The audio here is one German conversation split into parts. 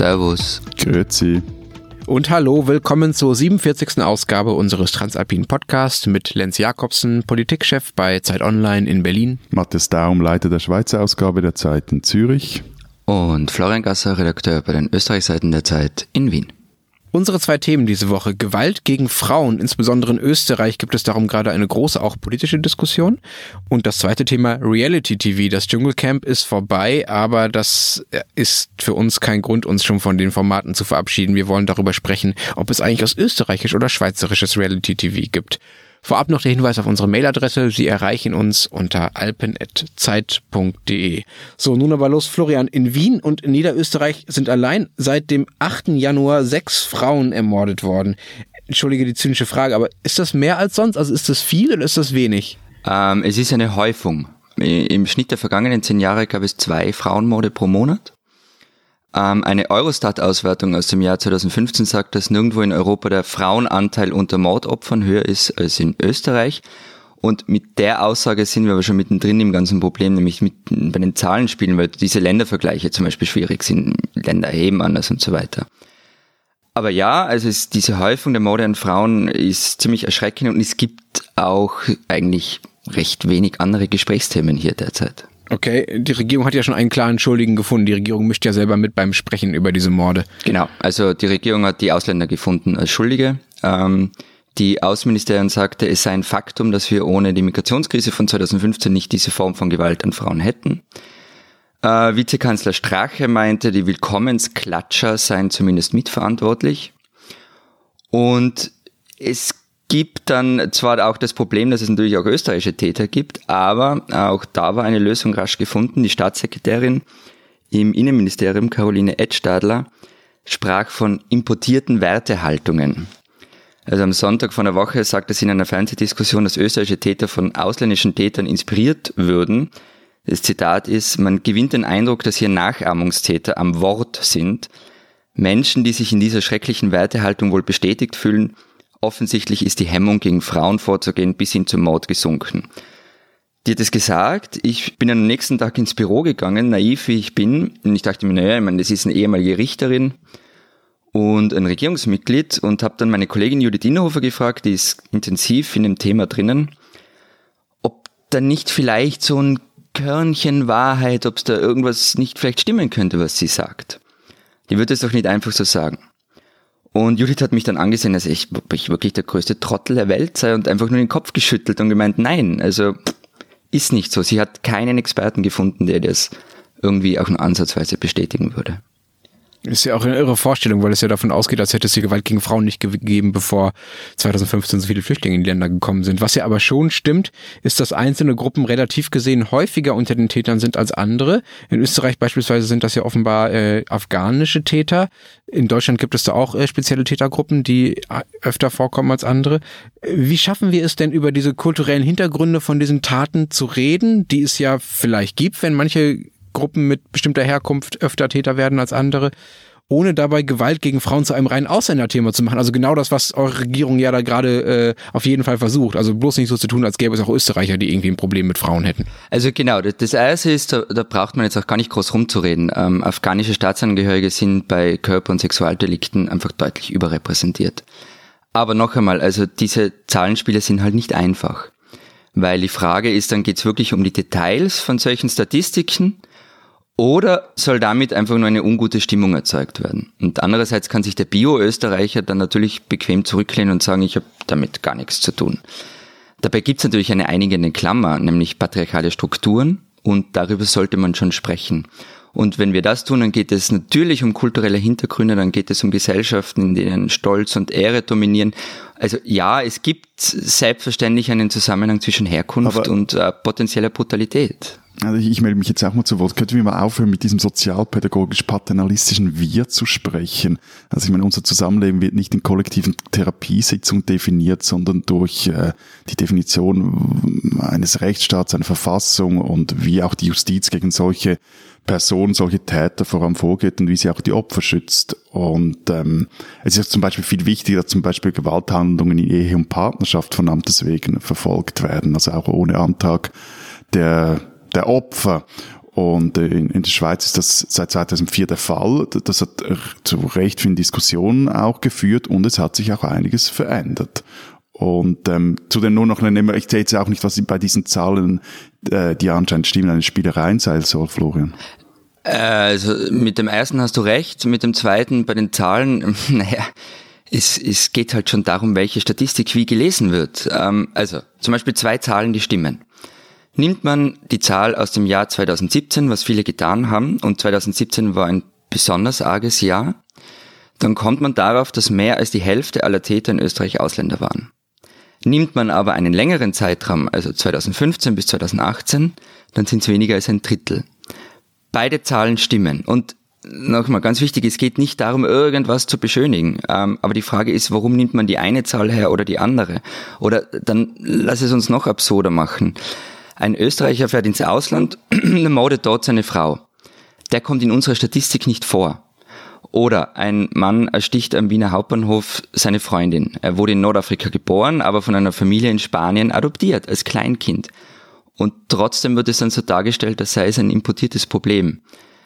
Servus. Grüezi. Und hallo, willkommen zur 47. Ausgabe unseres Transalpinen Podcasts mit Lenz Jakobsen, Politikchef bei Zeit Online in Berlin. Matthias Daum, Leiter der Schweizer Ausgabe der Zeit in Zürich. Und Florian Gasser, Redakteur bei den Österreichseiten der Zeit in Wien. Unsere zwei Themen diese Woche. Gewalt gegen Frauen, insbesondere in Österreich gibt es darum gerade eine große, auch politische Diskussion. Und das zweite Thema Reality TV. Das Dschungelcamp ist vorbei, aber das ist für uns kein Grund, uns schon von den Formaten zu verabschieden. Wir wollen darüber sprechen, ob es eigentlich aus österreichisch oder schweizerisches Reality TV gibt. Vorab noch der Hinweis auf unsere Mailadresse. Sie erreichen uns unter alpen.zeit.de. So, nun aber los, Florian. In Wien und in Niederösterreich sind allein seit dem 8. Januar sechs Frauen ermordet worden. Entschuldige die zynische Frage, aber ist das mehr als sonst? Also ist das viel oder ist das wenig? Ähm, es ist eine Häufung. Im Schnitt der vergangenen zehn Jahre gab es zwei Frauenmorde pro Monat. Ähm, eine Eurostat-Auswertung aus dem Jahr 2015 sagt, dass nirgendwo in Europa der Frauenanteil unter Mordopfern höher ist als in Österreich. Und mit der Aussage sind wir aber schon mittendrin im ganzen Problem, nämlich mit, bei den Zahlenspielen, weil diese Ländervergleiche zum Beispiel schwierig sind. Länder erheben anders und so weiter. Aber ja, also es, diese Häufung der Morde an Frauen ist ziemlich erschreckend und es gibt auch eigentlich recht wenig andere Gesprächsthemen hier derzeit. Okay, die Regierung hat ja schon einen klaren Schuldigen gefunden. Die Regierung mischt ja selber mit beim Sprechen über diese Morde. Genau, also die Regierung hat die Ausländer gefunden als Schuldige. Ähm, die Außenministerin sagte, es sei ein Faktum, dass wir ohne die Migrationskrise von 2015 nicht diese Form von Gewalt an Frauen hätten. Äh, Vizekanzler Strache meinte, die Willkommensklatscher seien zumindest mitverantwortlich. Und es gibt dann zwar auch das Problem, dass es natürlich auch österreichische Täter gibt, aber auch da war eine Lösung rasch gefunden. Die Staatssekretärin im Innenministerium, Caroline Edstadler, sprach von importierten Wertehaltungen. Also am Sonntag von der Woche sagte sie in einer Fernsehdiskussion, dass österreichische Täter von ausländischen Tätern inspiriert würden. Das Zitat ist, man gewinnt den Eindruck, dass hier Nachahmungstäter am Wort sind. Menschen, die sich in dieser schrecklichen Wertehaltung wohl bestätigt fühlen, Offensichtlich ist die Hemmung, gegen Frauen vorzugehen, bis hin zum Mord gesunken. Die hat es gesagt, ich bin am nächsten Tag ins Büro gegangen, naiv wie ich bin, und ich dachte mir, naja, ich meine, das ist eine ehemalige Richterin und ein Regierungsmitglied und habe dann meine Kollegin Judith Inhofer gefragt, die ist intensiv in dem Thema drinnen, ob da nicht vielleicht so ein Körnchen Wahrheit, ob es da irgendwas nicht vielleicht stimmen könnte, was sie sagt. Die wird es doch nicht einfach so sagen. Und Judith hat mich dann angesehen, dass ich, ich wirklich der größte Trottel der Welt sei und einfach nur den Kopf geschüttelt und gemeint, nein, also ist nicht so. Sie hat keinen Experten gefunden, der das irgendwie auch nur ansatzweise bestätigen würde. Ist ja auch eine irre Vorstellung, weil es ja davon ausgeht, als hätte es die Gewalt gegen Frauen nicht gegeben, bevor 2015 so viele Flüchtlinge in die Länder gekommen sind. Was ja aber schon stimmt, ist, dass einzelne Gruppen relativ gesehen häufiger unter den Tätern sind als andere. In Österreich beispielsweise sind das ja offenbar äh, afghanische Täter. In Deutschland gibt es da auch äh, spezielle Tätergruppen, die äh, öfter vorkommen als andere. Wie schaffen wir es denn, über diese kulturellen Hintergründe von diesen Taten zu reden, die es ja vielleicht gibt, wenn manche Gruppen mit bestimmter Herkunft öfter Täter werden als andere, ohne dabei Gewalt gegen Frauen zu einem reinen Ausländerthema zu machen. Also genau das, was eure Regierung ja da gerade äh, auf jeden Fall versucht. Also bloß nicht so zu tun, als gäbe es auch Österreicher, die irgendwie ein Problem mit Frauen hätten. Also genau, das erste ist, da, da braucht man jetzt auch gar nicht groß rumzureden. Ähm, afghanische Staatsangehörige sind bei Körper- und Sexualdelikten einfach deutlich überrepräsentiert. Aber noch einmal, also diese Zahlenspiele sind halt nicht einfach. Weil die Frage ist, dann geht es wirklich um die Details von solchen Statistiken oder soll damit einfach nur eine ungute Stimmung erzeugt werden? Und andererseits kann sich der Bio-Österreicher dann natürlich bequem zurücklehnen und sagen, ich habe damit gar nichts zu tun. Dabei gibt es natürlich eine einigende Klammer, nämlich patriarchale Strukturen und darüber sollte man schon sprechen. Und wenn wir das tun, dann geht es natürlich um kulturelle Hintergründe, dann geht es um Gesellschaften, in denen Stolz und Ehre dominieren. Also ja, es gibt selbstverständlich einen Zusammenhang zwischen Herkunft Aber und äh, potenzieller Brutalität. Also ich, ich melde mich jetzt auch mal zu Wort. Könnten wir mal aufhören, mit diesem sozialpädagogisch-paternalistischen Wir zu sprechen? Also ich meine, unser Zusammenleben wird nicht in kollektiven Therapiesitzungen definiert, sondern durch äh, die Definition eines Rechtsstaats, einer Verfassung und wie auch die Justiz gegen solche Personen, solche Täter vor allem vorgeht und wie sie auch die Opfer schützt. Und ähm, es ist zum Beispiel viel wichtiger, dass zum Beispiel Gewalthandlungen in Ehe und Partnerschaft von Amtes wegen verfolgt werden, also auch ohne Antrag der der Opfer. Und äh, in, in der Schweiz ist das seit 2004 der Fall. Das hat zu recht vielen Diskussionen auch geführt und es hat sich auch einiges verändert. Und ähm, zudem nur noch eine, ich sehe jetzt auch nicht, was bei diesen Zahlen, äh, die anscheinend stimmen, eine Spielerei sein soll, Florian. Äh, also mit dem ersten hast du recht, mit dem zweiten bei den Zahlen, naja, es, es geht halt schon darum, welche Statistik wie gelesen wird. Ähm, also zum Beispiel zwei Zahlen, die stimmen. Nimmt man die Zahl aus dem Jahr 2017, was viele getan haben, und 2017 war ein besonders arges Jahr, dann kommt man darauf, dass mehr als die Hälfte aller Täter in Österreich Ausländer waren. Nimmt man aber einen längeren Zeitraum, also 2015 bis 2018, dann sind es weniger als ein Drittel. Beide Zahlen stimmen. Und nochmal ganz wichtig, es geht nicht darum, irgendwas zu beschönigen. Ähm, aber die Frage ist, warum nimmt man die eine Zahl her oder die andere? Oder dann lass es uns noch absurder machen. Ein Österreicher fährt ins Ausland, mordet dort seine Frau. Der kommt in unserer Statistik nicht vor. Oder ein Mann ersticht am Wiener Hauptbahnhof seine Freundin. Er wurde in Nordafrika geboren, aber von einer Familie in Spanien adoptiert als Kleinkind. Und trotzdem wird es dann so dargestellt, als sei es ein importiertes Problem.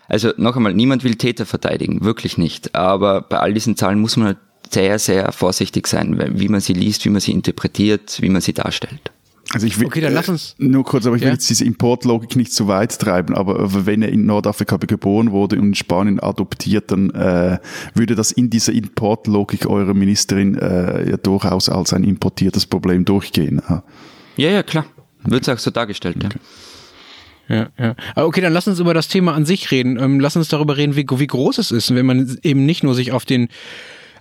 Also noch einmal, niemand will Täter verteidigen, wirklich nicht. Aber bei all diesen Zahlen muss man sehr, sehr vorsichtig sein, wie man sie liest, wie man sie interpretiert, wie man sie darstellt. Also ich will, okay, dann lass uns. Äh, nur kurz, aber ich will jetzt diese Importlogik nicht zu weit treiben, aber wenn er in Nordafrika geboren wurde und in Spanien adoptiert, dann äh, würde das in dieser Importlogik eurer Ministerin äh, ja durchaus als ein importiertes Problem durchgehen. Ja, ja, klar. Wird es auch so dargestellt, okay. ja. Ja, ja. Okay, dann lass uns über das Thema an sich reden. Ähm, lass uns darüber reden, wie, wie groß es ist. Wenn man eben nicht nur sich auf den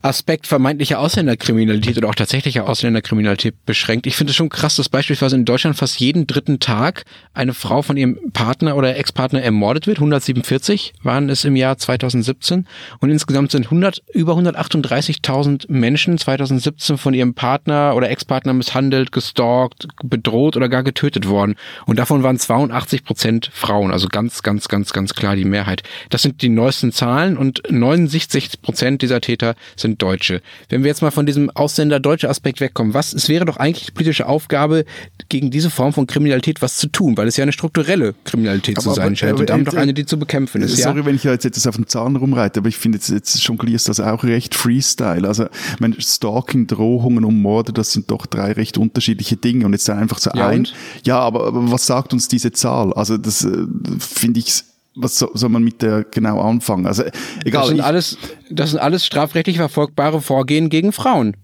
Aspekt vermeintlicher Ausländerkriminalität oder auch tatsächlicher Ausländerkriminalität beschränkt. Ich finde es schon krass, dass beispielsweise in Deutschland fast jeden dritten Tag eine Frau von ihrem Partner oder Ex-Partner ermordet wird. 147 waren es im Jahr 2017 und insgesamt sind 100, über 138.000 Menschen 2017 von ihrem Partner oder Ex-Partner misshandelt, gestalkt, bedroht oder gar getötet worden. Und davon waren 82 Prozent Frauen, also ganz, ganz, ganz, ganz klar die Mehrheit. Das sind die neuesten Zahlen und 69 Prozent dieser Täter sind sind Deutsche. Wenn wir jetzt mal von diesem Ausländer-deutsche Aspekt wegkommen, was, es wäre doch eigentlich die politische Aufgabe, gegen diese Form von Kriminalität was zu tun, weil es ja eine strukturelle Kriminalität aber, zu sein aber, scheint und damit doch eine, die zu bekämpfen ist. Sorry, ja? wenn ich jetzt etwas auf den Zahn rumreite, aber ich finde jetzt, jetzt jonglierst das auch recht Freestyle. Also, mein Stalking, Drohungen und Morde, das sind doch drei recht unterschiedliche Dinge und jetzt einfach so ja, ein. Und? Ja, aber, aber was sagt uns diese Zahl? Also, das äh, finde ich was soll, man mit der genau anfangen? Also egal. Das sind alles, das sind alles strafrechtlich verfolgbare Vorgehen gegen Frauen.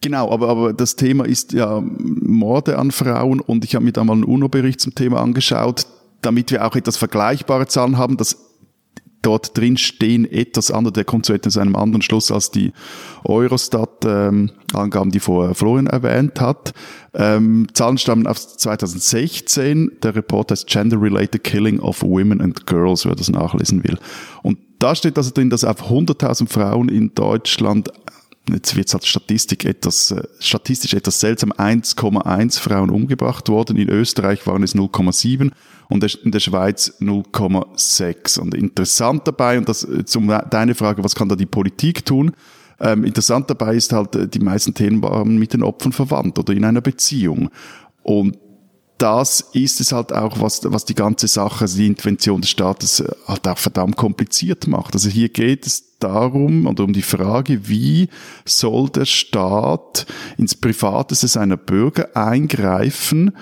Genau, aber, aber das Thema ist ja Morde an Frauen und ich habe mir da mal einen UNO-Bericht zum Thema angeschaut, damit wir auch etwas vergleichbare Zahlen haben. Das dort drin stehen etwas andere, der kommt zu etwas einem anderen Schluss als die Eurostat-Angaben, die vorher Florian erwähnt hat. Ähm, Zahlen stammen aus 2016. Der Report heißt Gender-Related Killing of Women and Girls, wer das nachlesen will. Und da steht also drin, dass auf 100.000 Frauen in Deutschland jetzt wird als Statistik etwas, äh, statistisch etwas seltsam, 1,1 Frauen umgebracht worden. In Österreich waren es 0,7 und in der Schweiz 0,6. Und interessant dabei, und das äh, zum deine Frage, was kann da die Politik tun? Ähm, interessant dabei ist halt, äh, die meisten Themen waren mit den Opfern verwandt oder in einer Beziehung. Und das ist es halt auch, was, was die ganze Sache, also die Intervention des Staates äh, halt auch verdammt kompliziert macht. Also hier geht es darum oder um die Frage, wie soll der Staat ins Privateste seiner Bürger eingreifen,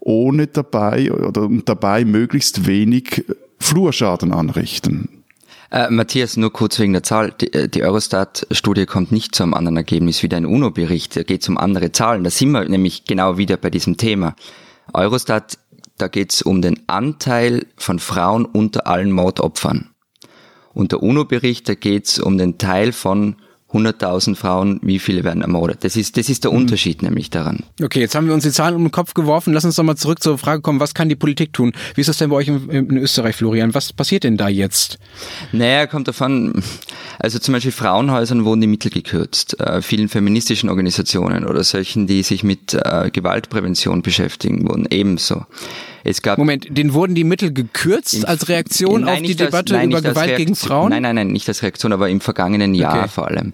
ohne dabei oder dabei möglichst wenig Flurschaden anrichten. Äh, Matthias, nur kurz wegen der Zahl. Die, äh, die Eurostat-Studie kommt nicht zu einem anderen Ergebnis wie dein UNO-Bericht. Er geht um andere Zahlen. Da sind wir nämlich genau wieder bei diesem Thema. Eurostat, da geht es um den Anteil von Frauen unter allen Mordopfern. Und der UNO-Bericht, da geht es um den Teil von 100.000 Frauen, wie viele werden ermordet? Das ist, das ist der mhm. Unterschied mhm. nämlich daran. Okay, jetzt haben wir uns die Zahlen um den Kopf geworfen. Lass uns doch mal zurück zur Frage kommen, was kann die Politik tun? Wie ist das denn bei euch in, in Österreich, Florian? Was passiert denn da jetzt? Naja, kommt davon, also zum Beispiel Frauenhäusern wurden die Mittel gekürzt. Äh, vielen feministischen Organisationen oder solchen, die sich mit äh, Gewaltprävention beschäftigen, wurden ebenso. Es gab Moment, den wurden die Mittel gekürzt als Reaktion nein, auf die Debatte als, nein, über Gewalt gegen Frauen? Nein, nein, nein, nicht als Reaktion, aber im vergangenen Jahr okay. vor allem.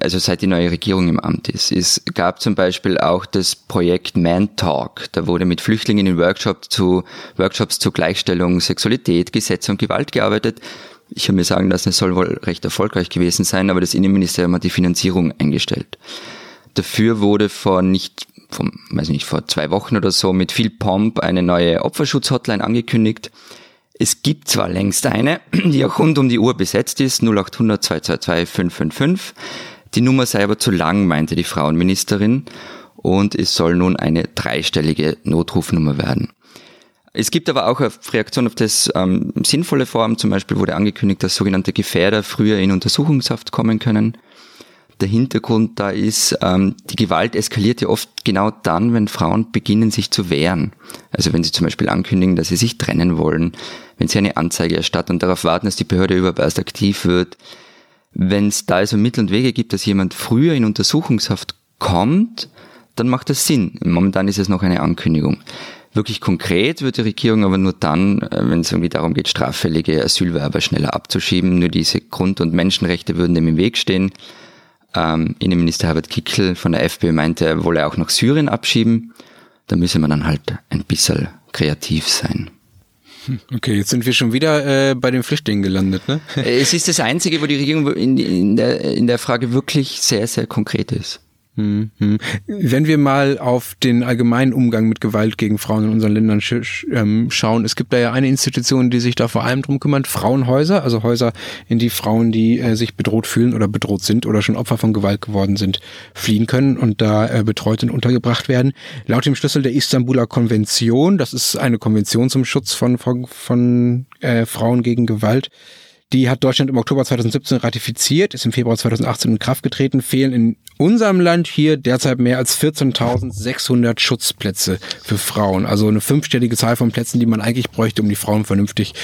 also seit die neue Regierung im Amt ist. Es gab zum Beispiel auch das Projekt Man Talk. Da wurde mit Flüchtlingen in Workshops zu, Workshops zur Gleichstellung Sexualität, Gesetze und Gewalt gearbeitet. Ich habe mir sagen lassen, es soll wohl recht erfolgreich gewesen sein, aber das Innenministerium hat die Finanzierung eingestellt. Dafür wurde vor nicht, vom, weiß nicht, vor zwei Wochen oder so mit viel Pomp eine neue Opferschutz-Hotline angekündigt. Es gibt zwar längst eine, die auch rund um die Uhr besetzt ist, 0800 222 555. Die Nummer sei aber zu lang, meinte die Frauenministerin, und es soll nun eine dreistellige Notrufnummer werden. Es gibt aber auch eine Reaktion auf das ähm, sinnvolle Form. Zum Beispiel wurde angekündigt, dass sogenannte Gefährder früher in Untersuchungshaft kommen können. Der Hintergrund da ist, ähm, die Gewalt eskaliert ja oft genau dann, wenn Frauen beginnen, sich zu wehren. Also wenn sie zum Beispiel ankündigen, dass sie sich trennen wollen, wenn sie eine Anzeige erstatten und darauf warten, dass die Behörde überweist aktiv wird. Wenn es da also Mittel und Wege gibt, dass jemand früher in Untersuchungshaft kommt, dann macht das Sinn. Momentan ist es noch eine Ankündigung. Wirklich konkret wird die Regierung aber nur dann, äh, wenn es irgendwie darum geht, straffällige Asylwerber schneller abzuschieben. Nur diese Grund- und Menschenrechte würden dem im Weg stehen. Ähm, Innenminister Herbert Kickel von der FPÖ meinte, er wolle auch nach Syrien abschieben. Da müsse man dann halt ein bisschen kreativ sein. Hm, okay, jetzt sind wir schon wieder äh, bei den Flüchtlingen gelandet, ne? Es ist das Einzige, wo die Regierung in, in, der, in der Frage wirklich sehr, sehr konkret ist. Hm, hm. Wenn wir mal auf den allgemeinen Umgang mit Gewalt gegen Frauen in unseren Ländern sch ähm, schauen, es gibt da ja eine Institution, die sich da vor allem drum kümmert, Frauenhäuser, also Häuser, in die Frauen, die äh, sich bedroht fühlen oder bedroht sind oder schon Opfer von Gewalt geworden sind, fliehen können und da äh, betreut und untergebracht werden. Laut dem Schlüssel der Istanbuler Konvention, das ist eine Konvention zum Schutz von, von, von äh, Frauen gegen Gewalt, die hat Deutschland im Oktober 2017 ratifiziert, ist im Februar 2018 in Kraft getreten, fehlen in unserem Land hier derzeit mehr als 14.600 Schutzplätze für Frauen. Also eine fünfstellige Zahl von Plätzen, die man eigentlich bräuchte, um die Frauen vernünftig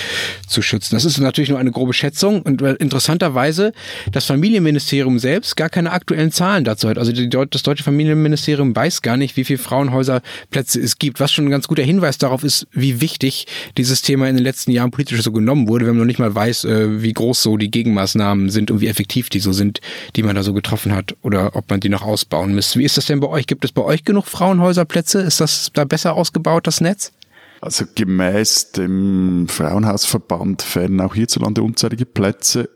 zu schützen. Das ist natürlich nur eine grobe Schätzung und interessanterweise das Familienministerium selbst gar keine aktuellen Zahlen dazu hat. Also die, das deutsche Familienministerium weiß gar nicht, wie viele Frauenhäuserplätze es gibt, was schon ein ganz guter Hinweis darauf ist, wie wichtig dieses Thema in den letzten Jahren politisch so genommen wurde, wenn man noch nicht mal weiß, äh, wie groß so die Gegenmaßnahmen sind und wie effektiv die so sind, die man da so getroffen hat oder ob ob man die noch ausbauen müsste. Wie ist das denn bei euch? Gibt es bei euch genug Frauenhäuserplätze? Ist das da besser ausgebaut, das Netz? Also gemäß dem Frauenhausverband fehlen auch hierzulande unzählige Plätze.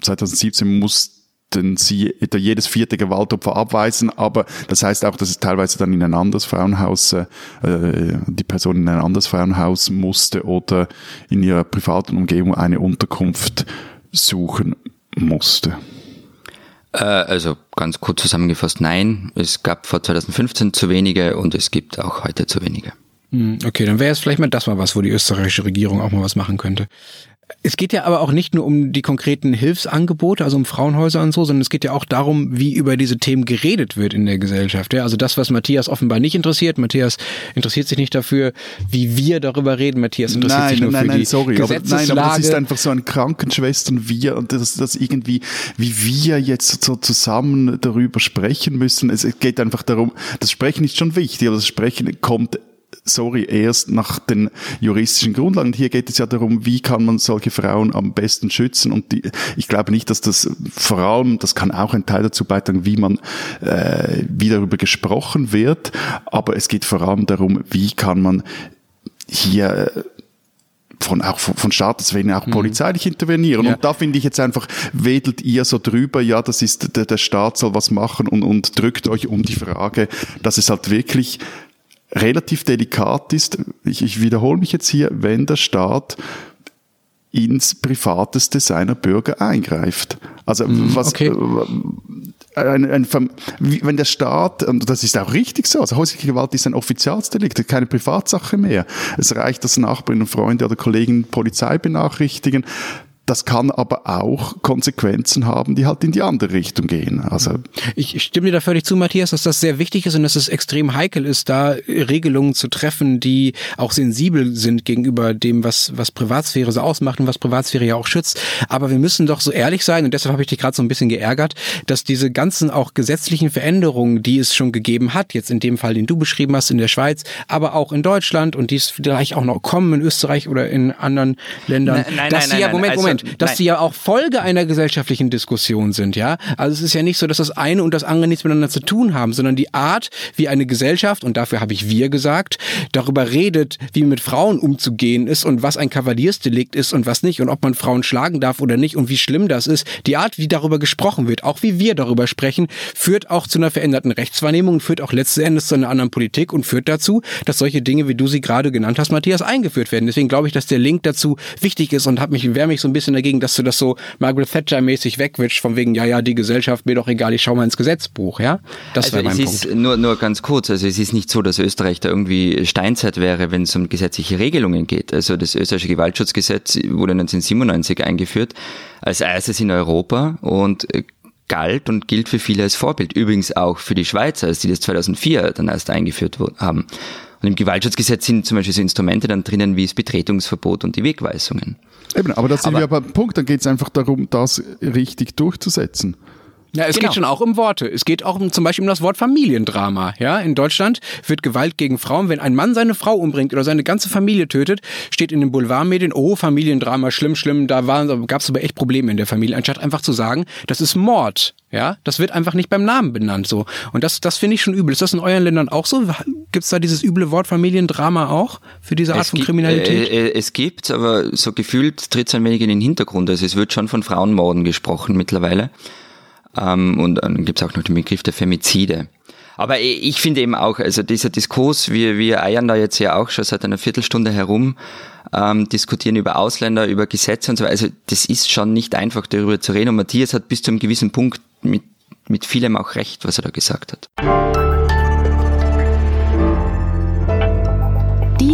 2017 mussten sie jedes vierte Gewaltopfer abweisen, aber das heißt auch, dass es teilweise dann in ein anderes Frauenhaus, äh, die Person in ein anderes Frauenhaus musste oder in ihrer privaten Umgebung eine Unterkunft suchen musste. Äh, also ganz kurz zusammengefasst, nein, es gab vor 2015 zu wenige und es gibt auch heute zu wenige. Hm, okay, dann wäre es vielleicht mal das mal was, wo die österreichische Regierung auch mal was machen könnte. Es geht ja aber auch nicht nur um die konkreten Hilfsangebote, also um Frauenhäuser und so, sondern es geht ja auch darum, wie über diese Themen geredet wird in der Gesellschaft. Ja, also das, was Matthias offenbar nicht interessiert. Matthias interessiert sich nicht dafür, wie wir darüber reden. Matthias interessiert nein, sich nur nein, für nein, die sorry, aber, nein, aber das ist einfach so ein Krankenschwestern wir und das, das irgendwie, wie wir jetzt so zusammen darüber sprechen müssen. Es geht einfach darum, das Sprechen ist schon wichtig, aber das Sprechen kommt sorry, erst nach den juristischen Grundlagen. Und hier geht es ja darum, wie kann man solche Frauen am besten schützen. Und die, ich glaube nicht, dass das vor allem, das kann auch ein Teil dazu beitragen, wie man, äh, wie darüber gesprochen wird. Aber es geht vor allem darum, wie kann man hier äh, von auch von, von Staatswegen auch mhm. polizeilich intervenieren. Ja. Und da finde ich jetzt einfach, wedelt ihr so drüber, ja, das ist der, der Staat soll was machen und, und drückt euch um die Frage, dass es halt wirklich relativ delikat ist, ich, ich wiederhole mich jetzt hier, wenn der Staat ins Privateste seiner Bürger eingreift. Also mhm, was okay. Äh, ein, ein, wenn der Staat, und das ist auch richtig so, also häusliche Gewalt ist ein Offizialsdelikt, keine Privatsache mehr. Es reicht, dass Nachbarinnen, Freunde oder Kollegen Polizei benachrichtigen. Das kann aber auch Konsequenzen haben, die halt in die andere Richtung gehen. Also ich stimme dir da völlig zu, Matthias, dass das sehr wichtig ist und dass es extrem heikel ist, da Regelungen zu treffen, die auch sensibel sind gegenüber dem, was, was Privatsphäre so ausmacht und was Privatsphäre ja auch schützt. Aber wir müssen doch so ehrlich sein, und deshalb habe ich dich gerade so ein bisschen geärgert, dass diese ganzen auch gesetzlichen Veränderungen, die es schon gegeben hat, jetzt in dem Fall, den du beschrieben hast, in der Schweiz, aber auch in Deutschland und die es vielleicht auch noch kommen in Österreich oder in anderen Ländern, nein, nein, dass nein, die, ja, Moment, also, Moment, Moment, dass nein. die ja auch Folge einer gesellschaftlichen Diskussion sind, ja. Also es ist ja nicht so, dass das eine und das andere nichts miteinander zu tun haben, sondern die Art, wie eine Gesellschaft, und dafür habe ich wir gesagt, darüber redet, wie mit Frauen umzugehen ist und was ein Kavaliersdelikt ist und was nicht und ob man Frauen schlagen darf oder nicht und wie schlimm das ist. Die Art, wie darüber gesprochen wird, auch wie wir darüber sprechen, führt auch zu einer veränderten Rechtswahrnehmung, führt auch letzten Endes zu einer anderen Politik und führt dazu, dass solche Dinge, wie du sie gerade genannt hast, Matthias, eingeführt werden. Deswegen glaube ich, dass der Link dazu wichtig ist und hab mich, wehre mich so ein bisschen dagegen, dass du das so Margaret Thatcher-mäßig wegwischst, von wegen, ja, ja, die Gesellschaft, mir doch egal, ich schau mal ins Gesetzbuch, ja? Das Also wäre mein es Punkt. ist nur, nur ganz kurz, also es ist nicht so, dass Österreich da irgendwie Steinzeit wäre, wenn es um gesetzliche Regelungen geht. Also das österreichische Gewaltschutzgesetz wurde 1997 eingeführt, als erstes in Europa und äh, galt und gilt für viele als Vorbild. Übrigens auch für die Schweizer, als die das 2004 dann erst eingeführt haben. Und im Gewaltschutzgesetz sind zum Beispiel so Instrumente dann drinnen wie das Betretungsverbot und die Wegweisungen. Eben, aber da sind Aber- wir beim Punkt, dann geht es einfach darum, das richtig durchzusetzen. Ja, es Genau. geht schon auch um Worte. Es geht auch um, zum Beispiel um das Wort Familiendrama. Ja, in Deutschland wird Gewalt gegen Frauen, wenn ein Mann seine Frau umbringt oder seine ganze Familie tötet, steht in den Boulevardmedien, oh, Familiendrama, schlimm, schlimm, da gab es aber echt Probleme in der Familie, anstatt einfach zu sagen, das ist Mord. Ja, das wird einfach nicht beim Namen benannt so. Und das, das finde ich schon übel. Ist das in euren Ländern auch so? Gibt's da dieses üble Wort Familiendrama auch für diese Art Es von gibt- Kriminalität? Äh, äh, es gibt, aber so gefühlt tritt es ein wenig in den Hintergrund. Also es wird schon von Frauenmorden gesprochen mittlerweile. Ähm, und dann gibt es auch noch den Begriff der Femizide. Aber ich ich finde eben auch, also dieser Diskurs, wir, wir eiern da jetzt ja auch schon seit einer Viertelstunde herum, ähm, diskutieren über Ausländer, über Gesetze und so weiter. Also das ist schon nicht einfach, darüber zu reden. Und Matthias hat bis zu einem gewissen Punkt mit, mit vielem auch recht, was er da gesagt hat.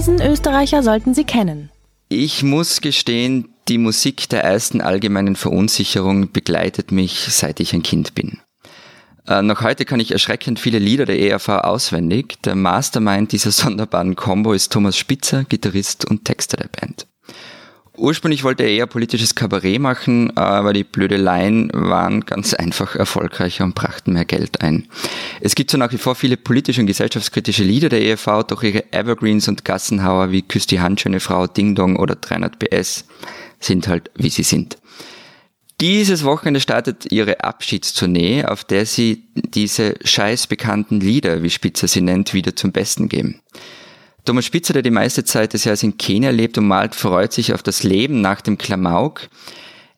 Diesen Österreicher sollten Sie kennen. Ich muss gestehen, die Musik der ersten allgemeinen Verunsicherung begleitet mich, seit ich ein Kind bin. Äh, noch heute kann ich erschreckend viele Lieder der ERV auswendig. Der Mastermind dieser sonderbaren Combo ist Thomas Spitzer, Gitarrist und Texter der Band. Ursprünglich wollte er eher politisches Kabarett machen, aber die Blödeleien waren ganz einfach erfolgreicher und brachten mehr Geld ein. Es gibt so nach wie vor viele politische und gesellschaftskritische Lieder der ERV, doch ihre Evergreens und Gassenhauer wie Küss die Hand, schöne Frau, Ding Dong oder 300 PS sind halt, wie sie sind. Dieses Wochenende startet ihre Abschiedstournee, auf der sie diese scheiß bekannten Lieder, wie Spitzer sie nennt, wieder zum Besten geben. Thomas Spitzer, der die meiste Zeit des Jahres in Kenia lebt und malt, freut sich auf das Leben nach dem Klamauk.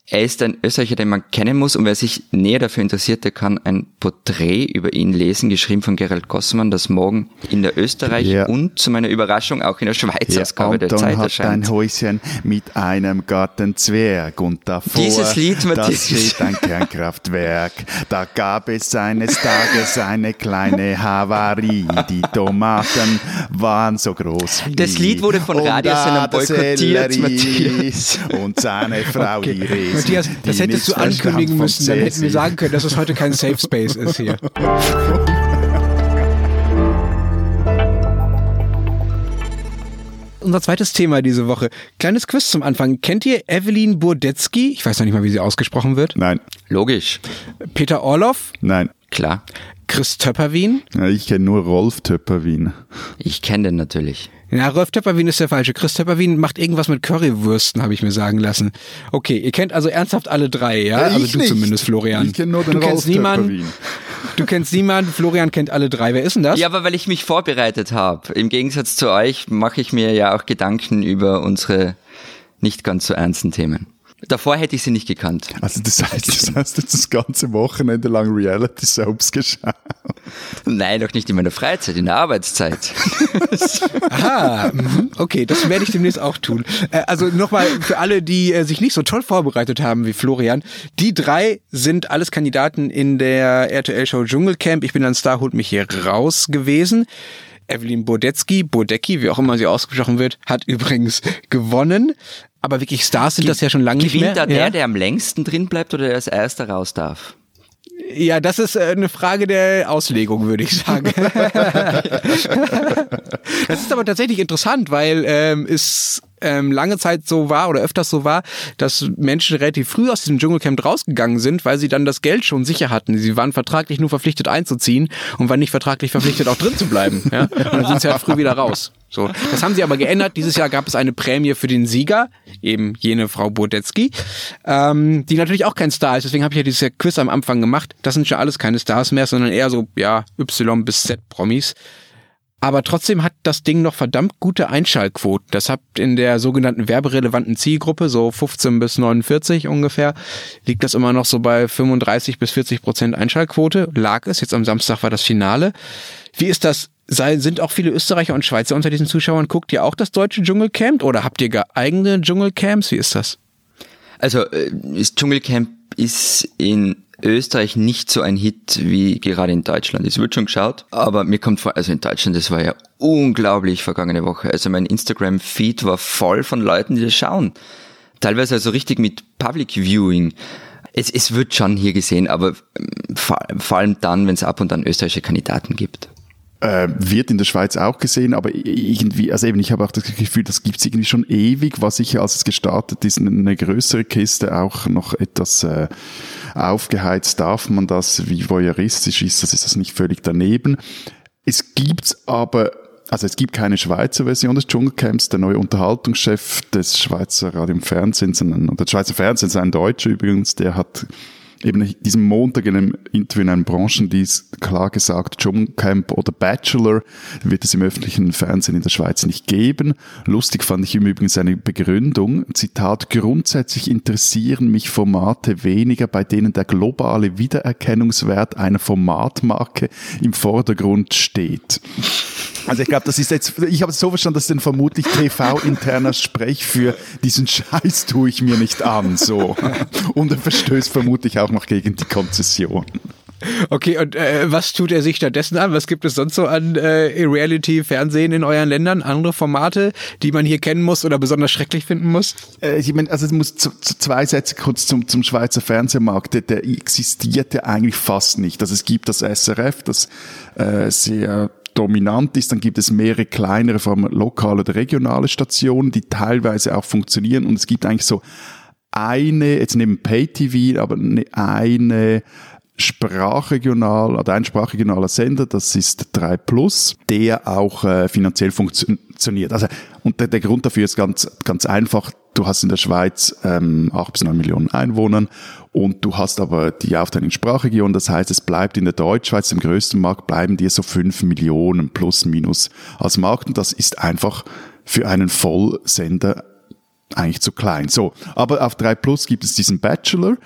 Er ist ein Österreicher, den man kennen muss und wer sich näher dafür interessiert, der kann ein Porträt über ihn lesen, geschrieben von Gerald Gossmann, das morgen in der Österreich Ja. und zu meiner Überraschung auch in der Schweizer Ja, Ausgabe der Anton Zeit hat erscheint. ein Häuschen mit einem Gartenzwerg und davor Dieses Lied, das Matthias. steht ein Kernkraftwerk. Da gab es eines Tages eine kleine Havarie. Die Tomaten waren so groß wie Das Lied wurde von Radiosendern das boykottiert, Matthias. Und seine Frau Iris. Matthias, das hättest du ankündigen müssen, dann hätten wir sagen können, dass es heute kein Safe Space ist hier. Unser zweites Thema diese Woche. Kleines Quiz zum Anfang. Kennt ihr Evelyn Burdetzky? Ich weiß noch nicht mal, wie sie ausgesprochen wird. Nein, Logisch, Peter Orloff? nein. klar. Chris Töpperwien? Ja, Ich kenne nur Rolf Töpperwien. Ich kenne den natürlich. Ja, Rolf Töpperwien ist der falsche. Chris Töpperwien macht irgendwas mit Currywürsten, habe ich mir sagen lassen. Okay, ihr kennt also ernsthaft alle drei, ja? Ja, also ich du nicht. zumindest, Florian. Ich kenn nur den du Rolf kennst niemanden. Du kennst niemanden. Florian kennt alle drei. Wer ist denn das? Ja, aber weil ich mich vorbereitet habe. Im Gegensatz zu euch mache ich mir ja auch Gedanken über unsere nicht ganz so ernsten Themen. Davor hätte ich sie nicht gekannt. Also das heißt, das heißt jetzt das ganze Wochenende lang Reality Soaps geschaut. Nein, doch nicht in meiner Freizeit, in der Arbeitszeit. Aha, mhm. okay, das werde ich demnächst auch tun. Äh, Also nochmal für alle, die äh, sich nicht so toll vorbereitet haben wie Florian. Die drei sind alles Kandidaten in der RTL-Show Dschungelcamp. Ich bin ein Star, holt mich hier raus gewesen. Evelyn Bodetzky, Bodecki, wie auch immer sie ausgesprochen wird, hat übrigens gewonnen. Aber wirklich Stars sind das ja schon lange nicht mehr. Gewinnt da der, ja? der am längsten drin bleibt oder der als erster raus darf? Ja, das ist äh, eine Frage der Auslegung, würde ich sagen. das ist aber tatsächlich interessant, weil ähm, es ähm, lange Zeit so war oder öfters so war, dass Menschen relativ früh aus diesem Dschungelcamp rausgegangen sind, weil sie dann das Geld schon sicher hatten. Sie waren vertraglich nur verpflichtet einzuziehen und waren nicht vertraglich verpflichtet auch drin zu bleiben. Ja? Und dann sind sie halt früh wieder raus. So, das haben sie aber geändert. Dieses Jahr gab es eine Prämie für den Sieger, eben jene Frau Burdetzky, ähm, die natürlich auch kein Star ist. Deswegen habe ich ja dieses Quiz am Anfang gemacht. Das sind schon alles keine Stars mehr, sondern eher so ja Y bis Z Promis. Aber trotzdem hat das Ding noch verdammt gute Einschaltquoten. Das hat in der sogenannten werberelevanten Zielgruppe, so 15 bis 49 ungefähr, liegt das immer noch so bei 35 bis 40 Prozent Einschaltquote. Lag es, jetzt am Samstag war das Finale. Wie ist das? Sind auch viele Österreicher und Schweizer unter diesen Zuschauern? Guckt ihr auch das deutsche Dschungelcamp oder habt ihr gar eigene Dschungelcamps? Wie ist das? Also, äh, das Dschungelcamp ist in Österreich nicht so ein Hit wie gerade in Deutschland. Es wird schon geschaut, aber mir kommt vor, also in Deutschland, das war ja unglaublich vergangene Woche. Also mein Instagram-Feed war voll von Leuten, die das schauen. Teilweise also richtig mit Public Viewing. Es, es wird schon hier gesehen, aber ähm, vor, vor allem dann, wenn es ab und an österreichische Kandidaten gibt äh, wird in der Schweiz auch gesehen, aber irgendwie, also eben, ich habe auch das Gefühl, das gibt's irgendwie schon ewig, war sicher, als es gestartet ist, eine größere Kiste, auch noch etwas äh, aufgeheizt, darf man das, wie voyeuristisch ist das, ist das nicht völlig daneben. Es gibt's aber also es gibt keine Schweizer Version des Dschungelcamps. Der neue Unterhaltungschef des Schweizer Radio und Fernsehens, und der Schweizer Fernsehens, ein Deutscher übrigens, der hat eben diesem Montag in einem Interview in einem Branchendienst klar gesagt, Dschungelcamp oder Bachelor wird es im öffentlichen Fernsehen in der Schweiz nicht geben. Lustig fand ich ihm übrigens seine Begründung. Zitat, grundsätzlich interessieren mich Formate weniger, bei denen der globale Wiedererkennungswert einer Formatmarke im Vordergrund steht. Also ich glaube, das ist jetzt, ich habe es so verstanden, dass denn vermutlich TV-interner Sprech für diesen Scheiß tue ich mir nicht an, so. Und er verstößt vermutlich auch noch gegen die Konzession. Okay, und äh, was tut er sich stattdessen an? Was gibt es sonst so an äh, Reality-Fernsehen in euren Ländern? Andere Formate, die man hier kennen muss oder besonders schrecklich finden muss? Äh, ich meine, also es muss zu, zu zwei Sätze kurz zum, zum Schweizer Fernsehmarkt. Der, der existierte eigentlich fast nicht. Also es gibt das SRF, das äh, sehr dominant ist, dann gibt es mehrere kleinere, vor allem lokale oder regionale Stationen, die teilweise auch funktionieren und es gibt eigentlich so eine, jetzt neben Pay-TV, aber ne, eine sprachregional oder ein sprachregionaler Sender, das ist 3 Plus, der auch äh, finanziell funktioniert. Also, und der, der Grund dafür ist ganz, ganz einfach. Du hast in der Schweiz ähm, 8 bis 9 Millionen Einwohner und du hast aber die Aufteilung in Sprachregion. Das heißt, es bleibt in der Deutschschweiz, dem größten Markt, bleiben dir so 5 Millionen plus minus als Markt. Und das ist einfach für einen Vollsender eigentlich zu klein. So, aber auf 3 Plus gibt es diesen Bachelor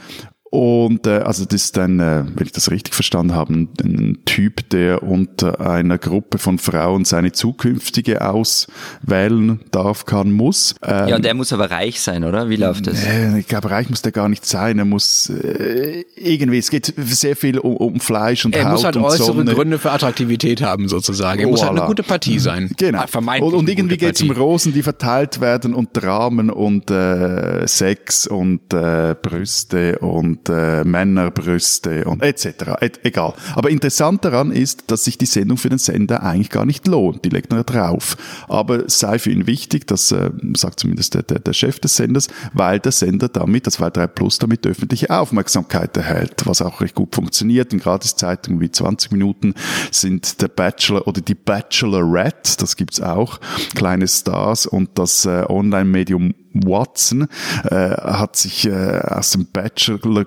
und äh, also das ist ein, äh, wenn ich das richtig verstanden habe, ein, ein Typ, der unter einer Gruppe von Frauen seine zukünftige auswählen darf, kann, muss. Ähm, ja, und der muss aber reich sein, oder? Wie läuft das? Äh, ich glaube, reich muss der gar nicht sein. Er muss äh, irgendwie, es geht sehr viel um, um Fleisch und er Haut muss halt und äußere Sonne. Gründe für Attraktivität haben, sozusagen. Er muss halt eine gute Partie sein. Genau. Vermeintlich und, und irgendwie geht geht es um Rosen, die verteilt werden und Dramen und äh, Sex und äh, Brüste und und äh, Männerbrüste und etc. Et, egal. Aber interessant daran ist, dass sich die Sendung für den Sender eigentlich gar nicht lohnt. Die legt nur drauf. Aber sei für ihn wichtig, das äh, sagt zumindest der, der, der Chef des Senders, weil der Sender damit, das war 3 Plus, damit öffentliche Aufmerksamkeit erhält, was auch recht gut funktioniert. In Gratiszeitungen wie 20 Minuten sind der Bachelor oder die Bachelorette, das gibt's auch, kleine Stars und das äh, Online-Medium Watson äh, hat sich äh, aus dem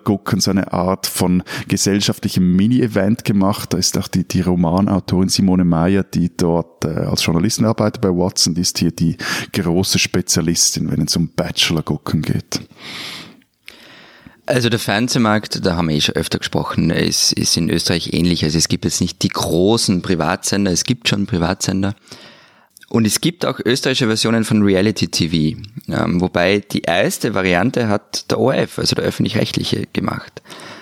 Bachelor-Gucken so eine Art von gesellschaftlichem Mini-Event gemacht. Da ist auch die, die Romanautorin Simone Meyer, die dort äh, als Journalistin arbeitet bei Watson, die ist hier die große Spezialistin, wenn es um Bachelor-Gucken geht. Also der Fernsehmarkt, da haben wir eh schon öfter gesprochen, ist, ist in Österreich ähnlich. Also es gibt jetzt nicht die großen Privatsender, es gibt schon Privatsender, und es gibt auch österreichische Versionen von Reality TV, ähm, wobei die erste Variante hat der ORF, also der öffentlich-rechtliche, gemacht.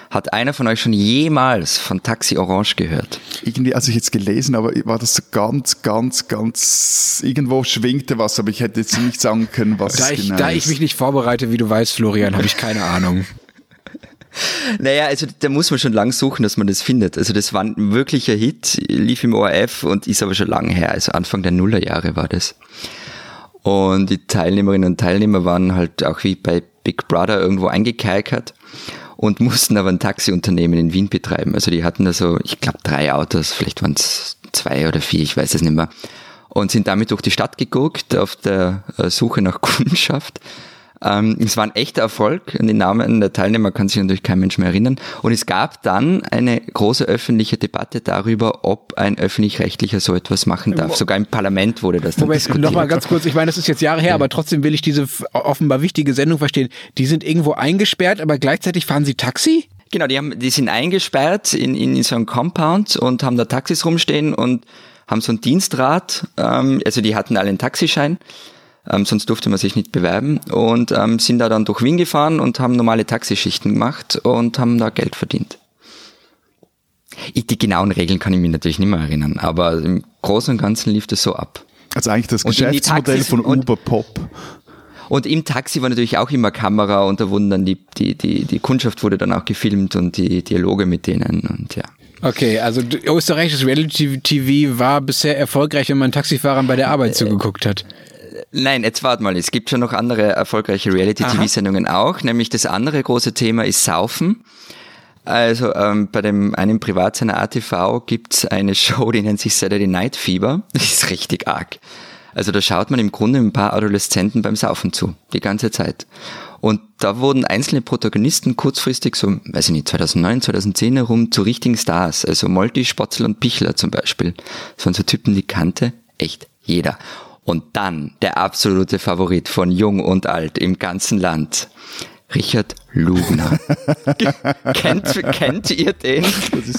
Hat einer von euch schon jemals von Taxi Orange gehört? Irgendwie, also ich jetzt gelesen, aber war das so ganz, ganz, ganz, irgendwo schwingte was, aber ich hätte jetzt nicht sagen können, was da ich, genau Da ist. ich mich nicht vorbereite, wie du weißt, Florian, habe ich keine Ahnung. Naja, also da muss man schon lang suchen, dass man das findet. Also das war ein wirklicher Hit, lief im ORF und ist aber schon lange her, also Anfang der Nullerjahre war das. Und die Teilnehmerinnen und Teilnehmer waren halt auch wie bei Big Brother irgendwo eingekalkert und mussten aber ein Taxiunternehmen in Wien betreiben. Also die hatten da so, ich glaube, drei Autos, vielleicht waren es zwei oder vier, ich weiß es nicht mehr. Und sind damit durch die Stadt geguckt auf der äh, Suche nach Kundschaft ähm, es war ein echter Erfolg. An den Namen der Teilnehmer kann sich natürlich kein Mensch mehr erinnern. Und es gab dann eine große öffentliche Debatte darüber, ob ein öffentlich-rechtlicher so etwas machen darf. Sogar im Parlament wurde das dann Moment, diskutiert. Nochmal ganz kurz, ich meine, das ist jetzt Jahre her, ja. aber trotzdem will ich diese offenbar wichtige Sendung verstehen. Die sind irgendwo eingesperrt, aber gleichzeitig fahren sie Taxi? Genau, die, haben, die sind eingesperrt in, in so einem Compound und haben da Taxis rumstehen und haben so ein Dienstrad, ähm, also die hatten alle einen Taxischein ähm, sonst durfte man sich nicht bewerben und ähm, sind da dann durch Wien gefahren und haben normale Taxischichten gemacht und haben da Geld verdient. Ich, die genauen Regeln kann ich mich natürlich nicht mehr erinnern, aber im Großen und Ganzen lief das so ab. Also eigentlich das Geschäftsmodell von Uber Pop. Und im Taxi war natürlich auch immer Kamera und da wurden dann die, die, die, die Kundschaft wurde dann auch gefilmt und die Dialoge mit denen und ja. Okay, also österreichisches Reality TV war bisher erfolgreich, wenn man Taxifahrern bei der Arbeit äh, zugeguckt hat. Nein, jetzt warte mal, es gibt schon noch andere erfolgreiche Reality-TV-Sendungen auch, nämlich das andere große Thema ist Saufen. Also ähm, bei dem einen Privatsender ATV gibt's eine Show, die nennt sich Saturday Night Fever. Das ist richtig arg. Also da schaut man im Grunde ein paar Adoleszenten beim Saufen zu, die ganze Zeit. Und da wurden einzelne Protagonisten kurzfristig, so, weiß ich nicht, 2009, 2010 herum, zu richtigen Stars. Also Molti, Spotzel und Pichler zum Beispiel. Das waren so Typen, die kannte echt jeder. Und dann der absolute Favorit von Jung und Alt im ganzen Land. Richard Lugner. kennt, kennt ihr den?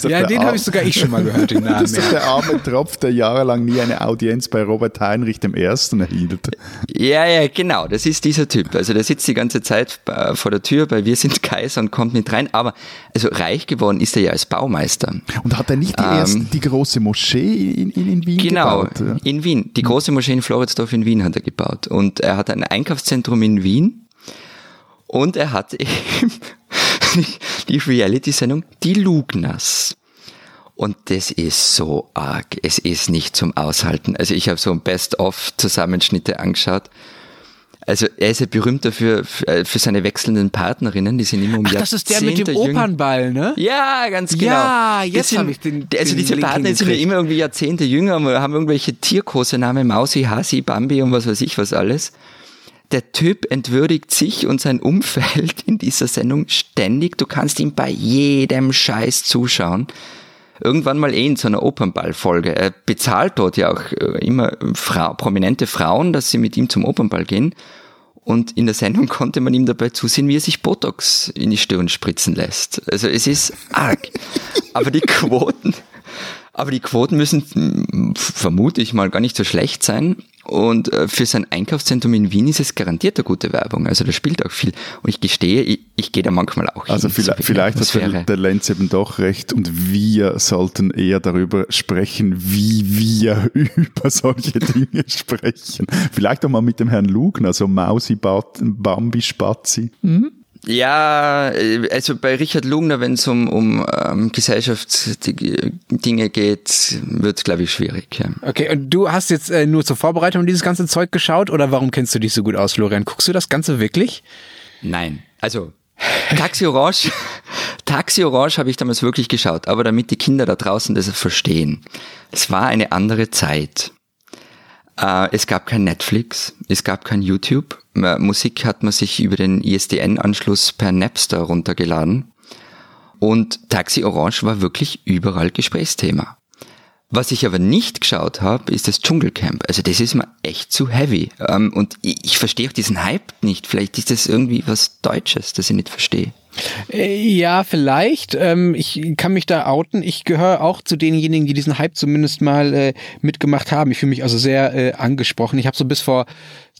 Ja, den habe ich sogar ich schon mal gehört, den Namen. Das ist doch der arme Tropf, der jahrelang nie eine Audienz bei Robert Heinrich I. erhielt. Ja, ja, genau, das ist dieser Typ. Also der sitzt die ganze Zeit äh, vor der Tür bei Wir sind Kaiser und kommt nicht rein. Aber also reich geworden ist er ja als Baumeister. Und hat er nicht die, ähm, erste, die große Moschee in, in, in Wien genau, gebaut? Genau, in Wien. Die große Moschee in Floridsdorf in Wien hat er gebaut. Und er hat ein Einkaufszentrum in Wien und er hat eben die Reality-Sendung Die Lugners. Und das ist so arg. Es ist nicht zum Aushalten. Also ich habe so ein Best-of-Zusammenschnitte angeschaut. Also er ist ja berühmt dafür äh, für seine wechselnden Partnerinnen, die sind immer um Ach, das ist der mit dem Opernball, ne? Ja, ganz genau. Ja, jetzt habe ich den, den Also diese Link Partner sind ja immer irgendwie Jahrzehnte jünger, haben irgendwelche Tierkosenamen, Mausi, Hasi, Bambi und was weiß ich was alles der Typ entwürdigt sich und sein Umfeld in dieser Sendung ständig. Du kannst ihm bei jedem Scheiß zuschauen. Irgendwann mal eh in so einer Opernballfolge. Er bezahlt dort ja auch äh, immer Frau, prominente Frauen, dass sie mit ihm zum Opernball gehen. Und in der Sendung konnte man ihm dabei zusehen, wie er sich Botox in die Stirn spritzen lässt. Also es ist arg. Aber die Quoten, aber die Quoten müssen, hm, vermute ich mal, gar nicht so schlecht sein. Und äh, für sein Einkaufszentrum in Wien ist es garantiert eine gute Werbung. Also da spielt auch viel. Und ich gestehe, ich, ich gehe da manchmal auch also hin. Also vielleicht, hat der, der Lenz eben doch recht und wir sollten eher darüber sprechen, wie wir über solche Dinge sprechen. Vielleicht auch mal mit dem Herrn Lugner, so Mausi, Bambi, Spazi. Mhm. Ja, äh, also bei Richard Lugner, wenn es um, um ähm, Gesellschaftsdinge geht, wird es, glaube ich, schwierig. Ja. Okay, und du hast jetzt äh, nur zur Vorbereitung dieses ganze Zeug geschaut oder warum kennst du dich so gut aus, Florian? Guckst du das Ganze wirklich? Nein, also Taxi Orange, Taxi Orange habe ich damals wirklich geschaut, aber damit die Kinder da draußen das verstehen. Es war eine andere Zeit. Äh, es gab kein Netflix, es gab kein YouTube. Musik hat man sich über den ISDN-Anschluss per Napster runtergeladen. Und Taxi Orange war wirklich überall Gesprächsthema. Was ich aber nicht geschaut habe, ist das Dschungelcamp. Also das ist mir echt zu heavy. Ähm, und ich verstehe auch diesen Hype nicht. Vielleicht ist das irgendwie was Deutsches, das ich nicht verstehe. Äh, ja, vielleicht. Ähm, ich kann mich da outen. Ich gehöre auch zu denjenigen, die diesen Hype zumindest mal äh, mitgemacht haben. Ich fühle mich also sehr äh, angesprochen. Ich habe so bis vor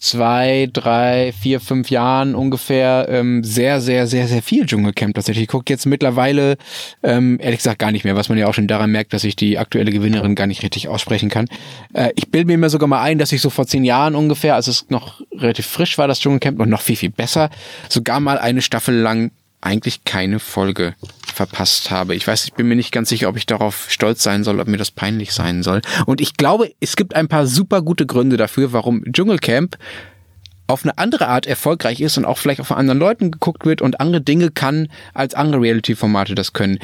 zwei, drei, vier, fünf Jahren ungefähr ähm, sehr, sehr, sehr, sehr viel Dschungelcamp tatsächlich. Ich gucke jetzt mittlerweile, ähm, ehrlich gesagt, gar nicht mehr, was man ja auch schon daran merkt, dass ich die aktuelle Gewinnerin gar nicht richtig aussprechen kann. Äh, ich bilde mir immer sogar mal ein, dass ich so vor zehn Jahren ungefähr, als es noch relativ frisch war, das Dschungelcamp, und noch viel, viel besser, sogar mal eine Staffel lang eigentlich keine Folge verpasst habe. Ich weiß, ich bin mir nicht ganz sicher, ob ich darauf stolz sein soll, ob mir das peinlich sein soll. Und ich glaube, es gibt ein paar super gute Gründe dafür, warum Dschungelcamp auf eine andere Art erfolgreich ist und auch vielleicht auch von anderen Leuten geguckt wird und andere Dinge kann, als andere Reality-Formate das können.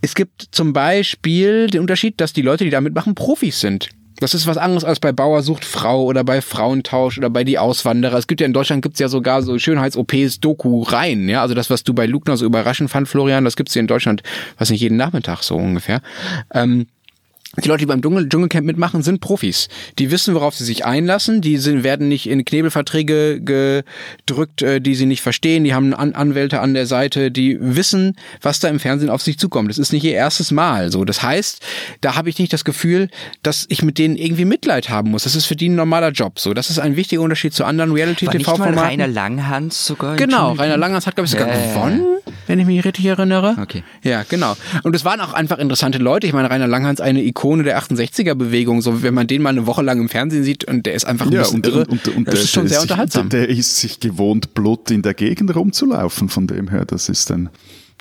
Es gibt zum Beispiel den Unterschied, dass die Leute, die da mitmachen, Profis sind. Das ist was anderes als bei Bauer sucht Frau oder bei Frauentausch oder bei die Auswanderer. Es gibt ja in Deutschland gibt's ja sogar so Schönheits-OPs Doku rein, ja. Also das, was du bei Lugner so überraschend fand, Florian, das gibt's hier in Deutschland, was nicht jeden Nachmittag so ungefähr. Ähm, die Leute, die beim Dschungel Dschungelcamp mitmachen, sind Profis. Die wissen, worauf sie sich einlassen. Die sind, werden nicht in Knebelverträge gedrückt, äh, die sie nicht verstehen. Die haben An Anwälte an der Seite, die wissen, was da im Fernsehen auf sich zukommt. Das ist nicht ihr erstes Mal. So, das heißt, da habe ich nicht das Gefühl, dass ich mit denen irgendwie Mitleid haben muss. Das ist für die ein normaler Job. So, das ist ein wichtiger Unterschied zu anderen Reality-TV-Formaten. Rainer Langhans sogar. Genau, Rainer Langhans hat glaube ich sogar ja, gewonnen, wenn ich mich richtig erinnere. Okay. Ja, genau. Und es waren auch einfach interessante Leute. Ich meine, Rainer Langhans eine Ikone der 68er-Bewegung. So, wenn man den mal eine Woche lang im Fernsehen sieht und der ist einfach ein ja, bisschen und, irre, und, und, das der, ist schon sehr unterhaltsam. Der, der ist sich gewohnt, Blut in der Gegend rumzulaufen. Von dem her, das ist dann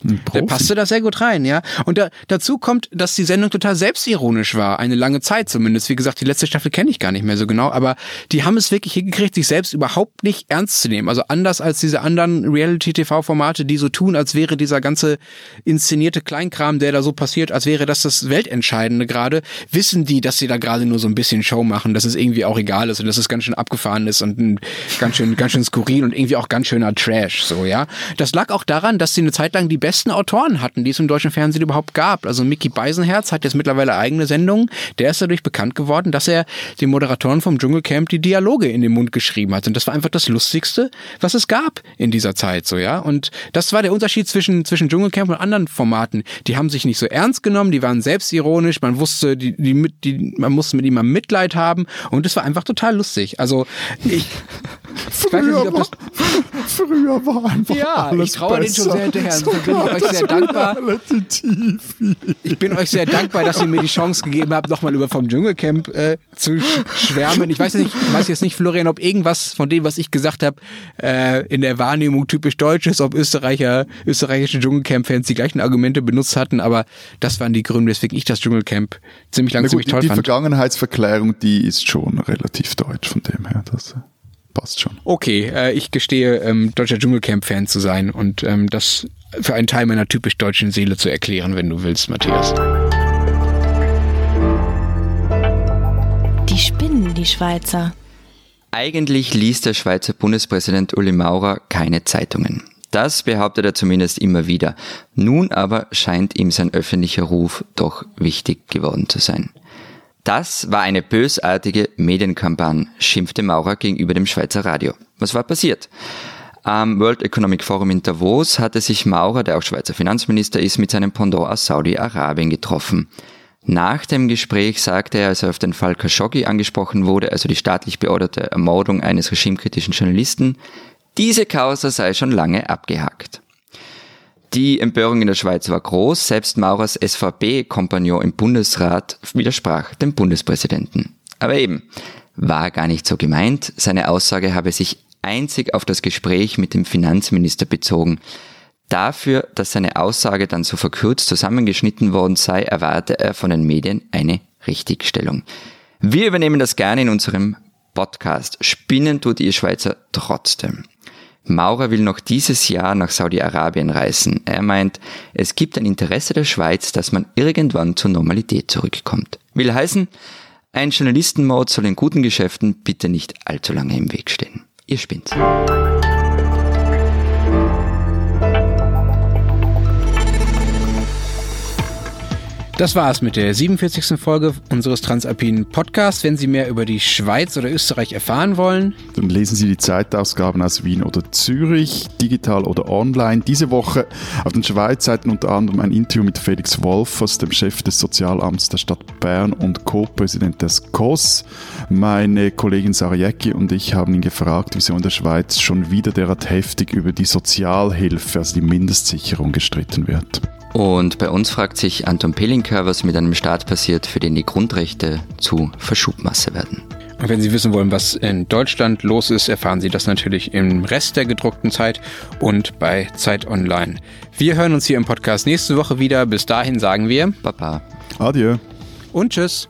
der passte da sehr gut rein, ja. Und da, dazu kommt, dass die Sendung total selbstironisch war, eine lange Zeit zumindest. Wie gesagt, die letzte Staffel kenne ich gar nicht mehr so genau, aber die haben es wirklich hingekriegt, sich selbst überhaupt nicht ernst zu nehmen. Also anders als diese anderen Reality-TV-Formate, die so tun, als wäre dieser ganze inszenierte Kleinkram, der da so passiert, als wäre das das Weltentscheidende gerade, wissen die, dass sie da gerade nur so ein bisschen Show machen, dass es irgendwie auch egal ist und dass es ganz schön abgefahren ist und ganz schön, ganz schön skurril und irgendwie auch ganz schöner Trash, so, ja. Das lag auch daran, dass sie eine Zeit lang die besten Autoren hatten, die es im deutschen Fernsehen überhaupt gab. Also Mickey Beisenherz hat jetzt mittlerweile eigene Sendungen. Der ist dadurch bekannt geworden, dass er den Moderatoren vom Dschungelcamp die Dialoge in den Mund geschrieben hat. Und das war einfach das Lustigste, was es gab in dieser Zeit, so, ja. Und das war der Unterschied zwischen, zwischen Dschungelcamp und anderen Formaten. Die haben sich nicht so ernst genommen, die waren selbstironisch, man wusste, die, die, die, man musste mit ihm Mitleid haben. Und es war einfach total lustig. Also, ich, früher, nicht, war, früher war einfach Ja, ich traue den schon sehr hinterher. So bin ich euch sehr dankbar. Ich bin euch sehr dankbar, dass ihr mir die Chance gegeben habt, nochmal über vom Dschungelcamp äh, zu schwärmen. Ich weiß, nicht, ich weiß jetzt nicht, Florian, ob irgendwas von dem, was ich gesagt habe, äh, in der Wahrnehmung typisch deutsch ist, ob Österreicher, österreichische Dschungelcamp-Fans die gleichen Argumente benutzt hatten, aber das waren die Gründe, weswegen ich das Dschungelcamp ziemlich lang ziemlich toll die fand. Die Vergangenheitsverklärung, die ist schon relativ deutsch von dem her. Das, passt schon. Okay, äh, ich gestehe, ähm, deutscher Dschungelcamp-Fan zu sein und ähm, das für einen Teil meiner typisch deutschen Seele zu erklären, wenn du willst, Matthias. Die spinnen, die Schweizer. Eigentlich liest der Schweizer Bundespräsident Uli Maurer keine Zeitungen. Das behauptet er zumindest immer wieder. Nun aber scheint ihm sein öffentlicher Ruf doch wichtig geworden zu sein. Das war eine bösartige Medienkampagne, schimpfte Maurer gegenüber dem Schweizer Radio. Was war passiert? Am World Economic Forum in Davos hatte sich Maurer, der auch Schweizer Finanzminister ist, mit seinem Pendant aus Saudi-Arabien getroffen. Nach dem Gespräch sagte er, als er auf den Fall Khashoggi angesprochen wurde, also die staatlich beorderte Ermordung eines regimekritischen Journalisten, diese Causa sei schon lange abgehakt. Die Empörung in der Schweiz war groß. Selbst Maurers SVP-Kompagnon im Bundesrat widersprach dem Bundespräsidenten. Aber eben, war gar nicht so gemeint. Seine Aussage habe sich einzig auf das Gespräch mit dem Finanzminister bezogen. Dafür, dass seine Aussage dann so verkürzt zusammengeschnitten worden sei, erwarte er von den Medien eine Richtigstellung. Wir übernehmen das gerne in unserem Podcast. Spinnen tut ihr Schweizer trotzdem. Maurer will noch dieses Jahr nach Saudi-Arabien reisen. Er meint, es gibt ein Interesse der Schweiz, dass man irgendwann zur Normalität zurückkommt. Will heißen, ein Journalistenmord soll in guten Geschäften bitte nicht allzu lange im Weg stehen. Ihr spinnt. Das war's mit der 47. Folge unseres Transalpinen Podcasts. Wenn Sie mehr über die Schweiz oder Österreich erfahren wollen, dann lesen Sie die Zeitausgaben aus Wien oder Zürich, digital oder online. Diese Woche auf den Schweizseiten unter anderem ein Interview mit Felix Wolfers, dem Chef des Sozialamts der Stadt Bern und Co-Präsident des COS. Meine Kollegin Sarah Jäcki und ich haben ihn gefragt, wieso in der Schweiz schon wieder derart heftig über die Sozialhilfe, also die Mindestsicherung, gestritten wird. Und bei uns fragt sich Anton Pelinka, was mit einem Staat passiert, für den die Grundrechte zu Verschubmasse werden. Und wenn Sie wissen wollen, was in Deutschland los ist, erfahren Sie das natürlich im Rest der gedruckten Zeit und bei Zeit Online. Wir hören uns hier im Podcast nächste Woche wieder. Bis dahin sagen wir Papa. Adieu. und Tschüss.